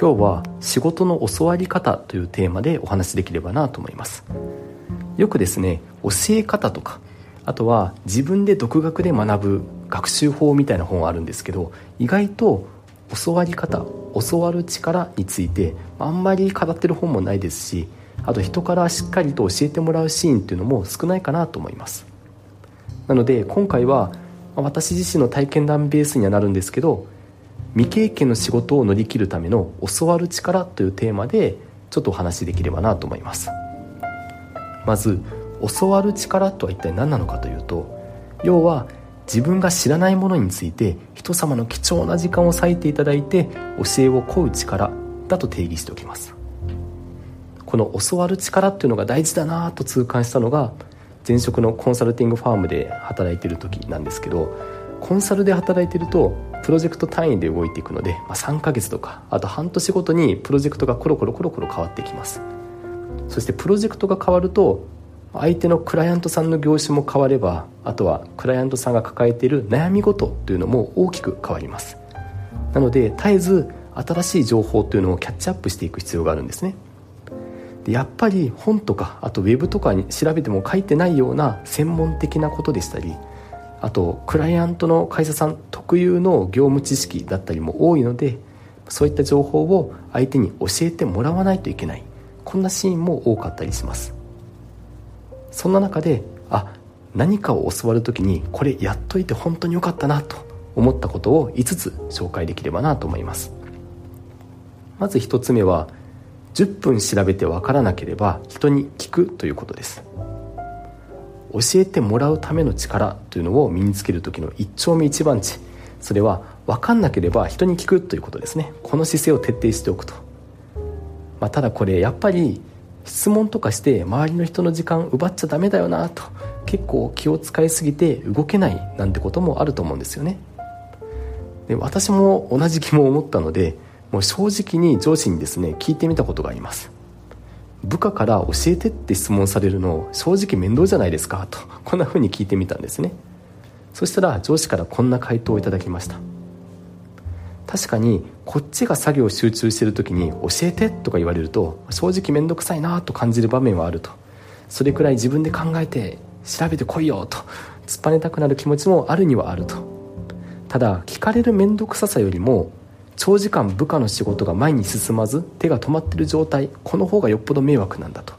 今日は仕事の教わり方というテーマでお話しできればなと思います。よくですね教え方とかあとは自分で独学で学ぶ学習法みたいな本あるんですけど意外と教わり方教わる力についてあんまり語ってる本もないですしあと人からしっかりと教えてもらうシーンっていうのも少ないかなと思います。なので今回は私自身の体験談ベースにはなるんですけど未経験の仕事を乗り切るための教わる力というテーマでちょっとお話しできればなと思います。まず教わる力とは一体何なのかというと要は自分が知らないものについて人様の貴重な時間を割いていただいて教えを請う力だと定義しておきます。この教わる力っていうのが大事だなと痛感したのが前職のコンサルティングファームで働いてる時なんですけどコンサルで働いてるとプロジェクト単位で動いていくので、まあ、3ヶ月とかあと半年ごとにプロジェクトがコロコロコロコロ変わってきます。そしてプロジェクトが変わると相手のクライアントさんの業種も変わればあとはクライアントさんが抱えている悩み事というのも大きく変わります。なので絶えず新しい情報というのをキャッチアップしていく必要があるんですね。でやっぱり本とかあとウェブとかに調べても書いてないような専門的なことでしたりあとクライアントの会社さん特有の業務知識だったりも多いのでそういった情報を相手に教えてもらわないといけない。こんなシーンも多かったりします。そんな中であ何かを教わる時にこれやっといて本当によかったなと思ったことを5つ紹介できればなと思います。まず1つ目は10分調べてわからなければ人に聞くということです。教えてもらうための力というのを身につける時の一丁目一番地それは分かんなければ人に聞くということですね。この姿勢を徹底しておくと、まあ、ただこれやっぱり質問とかして周りの人の時間奪っちゃダメだよなと結構気を使いすぎて動けないなんてこともあると思うんですよね。で私も同じ疑問を持ったのでもう正直に上司にですね聞いてみたことがあります。部下から教えてって質問されるの正直面倒じゃないですか？とこんな風に聞いてみたんですね。そしたら上司からこんな回答をいただきました。確かにこっちが作業集中してる時に教えてとか言われると正直面倒くさいなと感じる場面はあると。それくらい自分で考えて調べてこいよと突っぱねたくなる気持ちもあるにはあると。ただ聞かれる面倒くささよりも長時間部下の仕事が前に進まず手が止まってる状態この方がよっぽど迷惑なんだと。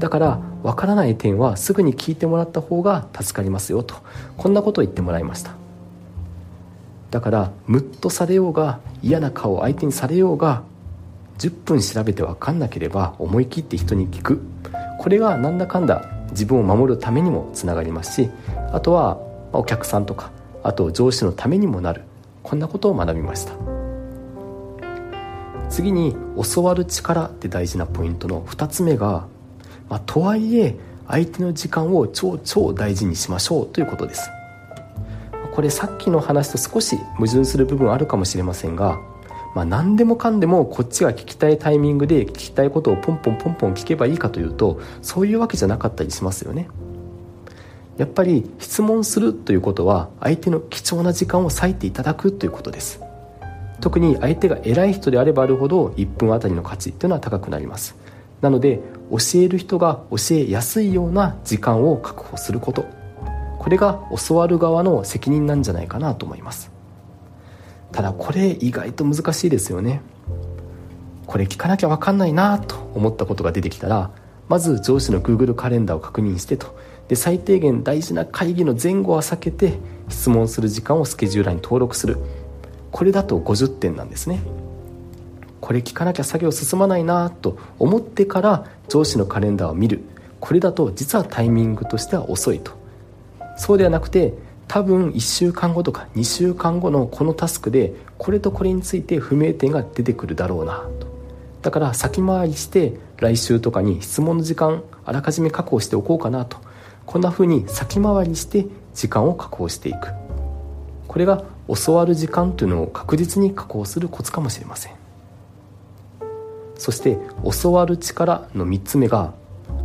だから分からない点はすぐに聞いてもらった方が助かりますよと。こんなことを言ってもらいました。だからムッとされようが嫌な顔を相手にされようが10分調べて分かんなければ思い切って人に聞く。これがなんだかんだ自分を守るためにもつながりますしあとはお客さんとかあと上司のためにもなる。こんなことを学びました。次に教わる力って大事なポイントの2つ目が、まあ、とはいえ相手の時間を超超大事にしましょうということです。これさっきの話と少し矛盾する部分あるかもしれませんが、まあ、何でもかんでもこっちが聞きたいタイミングで聞きたいことをポンポンポンポン聞けばいいかというとそういうわけじゃなかったりしますよね。やっぱり質問するということは相手の貴重な時間を割いていただくということです。特に相手が偉い人であればあるほど1分あたりの価値っていうのは高くなります。なので教える人が教えやすいような時間を確保すること。これが教わる側の責任なんじゃないかなと思います。ただこれ意外と難しいですよね。これ聞かなきゃ分かんないなと思ったことが出てきたらまず上司の Google カレンダーを確認してと。で最低限大事な会議の前後は避けて質問する時間をスケジューラーに登録する。これだと50点なんですね。これ聞かなきゃ作業進まないなと思ってから上司のカレンダーを見る。これだと実はタイミングとしては遅いと。そうではなくて多分1週間後とか2週間後のこのタスクでこれとこれについて不明点が出てくるだろうなと。だから先回りして来週とかに質問の時間あらかじめ確保しておこうかなと。こんな風に先回りして時間を確保していく。これが教わる時間というのを確実に確保するコツかもしれません。そして教わる力の3つ目が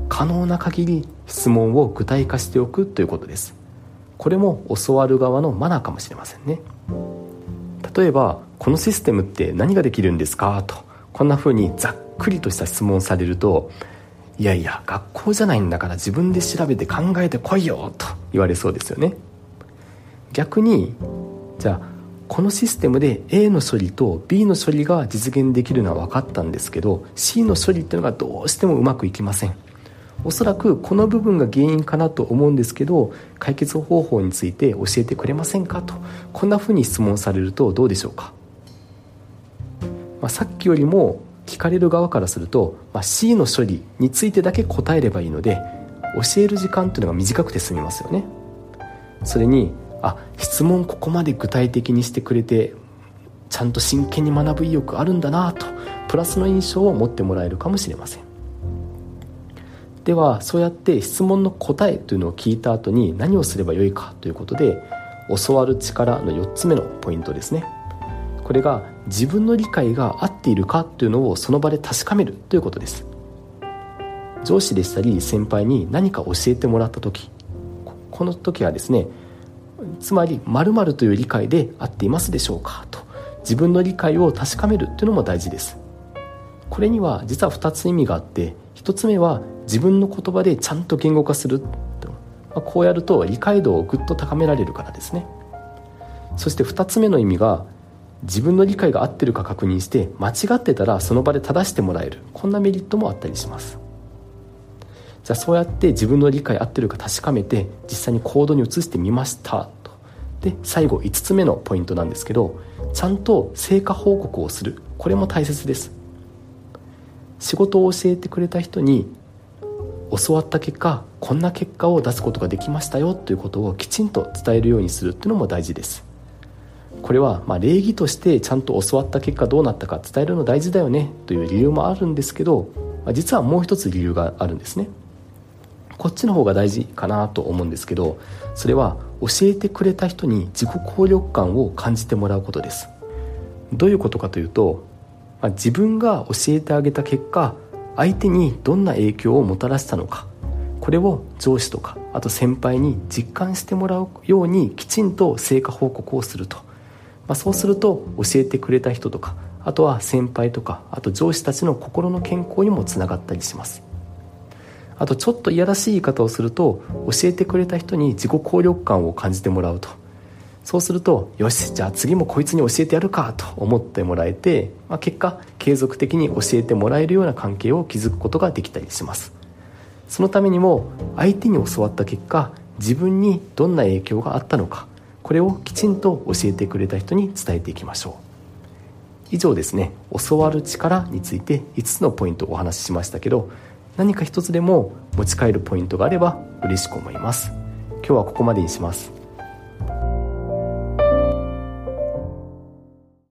可能な限り質問を具体化しておくということです。これも教わる側のマナーかもしれませんね。例えば「このシステムって何ができるんですか?」とこんな風にざっくりとした質問されると「いやいや学校じゃないんだから自分で調べて考えてこいよ」と言われそうですよね。逆にじゃあこのシステムで A の処理と B の処理が実現できるのは分かったんですけど C の処理っていうのがどうしてもうまくいきません。おそらくこの部分が原因かなと思うんですけど解決方法について教えてくれませんかと。こんなふうに質問されるとどうでしょうか、まあ、さっきよりも聞かれる側からすると、まあ、C の処理についてだけ答えればいいので教える時間っていうのが短くて済みますよね。それにあ質問ここまで具体的にしてくれてちゃんと真剣に学ぶ意欲あるんだなとプラスの印象を持ってもらえるかもしれません。ではそうやって質問の答えというのを聞いた後に何をすればよいかということで教わる力の4つ目のポイントですね。これが自分の理解が合っているかというのをその場で確かめるということです。上司でしたり先輩に何か教えてもらった時この時はですねつまり〇〇という理解で合っていますでしょうかと自分の理解を確かめるというのも大事です。これには実は2つ意味があって1つ目は自分の言葉でちゃんと言語化すると、まあ、こうやると理解度をぐっと高められるからですね。そして2つ目の意味が自分の理解が合ってるか確認して間違ってたらその場で正してもらえる。こんなメリットもあったりします。じゃあそうやって自分の理解合ってるか確かめて実際に行動に移してみました。と。で最後5つ目のポイントなんですけどちゃんと成果報告をする。これも大切です。仕事を教えてくれた人に教わった結果こんな結果を出すことができましたよ。ということをきちんと伝えるようにする。っていうのも大事です。これはま礼儀としてちゃんと教わった結果どうなったか伝えるの大事だよね。という理由もあるんですけど実はもう一つ理由があるんですね。こっちの方が大事かなと思うんですけどそれは教えてくれた人に自己効力感を感じてもらうことです。どういうことかというと、まあ、自分が教えてあげた結果相手にどんな影響をもたらしたのかこれを上司とかあと先輩に実感してもらうようにきちんと成果報告をすると、まあ、そうすると教えてくれた人とかあとは先輩とかあと上司たちの心の健康にもつながったりします。あとちょっといやらしい言い方をすると教えてくれた人に自己効力感を感じてもらうと。そうするとよしじゃあ次もこいつに教えてやるかと思ってもらえて、まあ、結果継続的に教えてもらえるような関係を築くことができたりします。そのためにも相手に教わった結果自分にどんな影響があったのかこれをきちんと教えてくれた人に伝えていきましょう。以上ですね。教わる力について5つのポイントをお話ししましたけど何か一つでも持ち帰るポイントがあれば嬉しく思います。今日はここまでにします。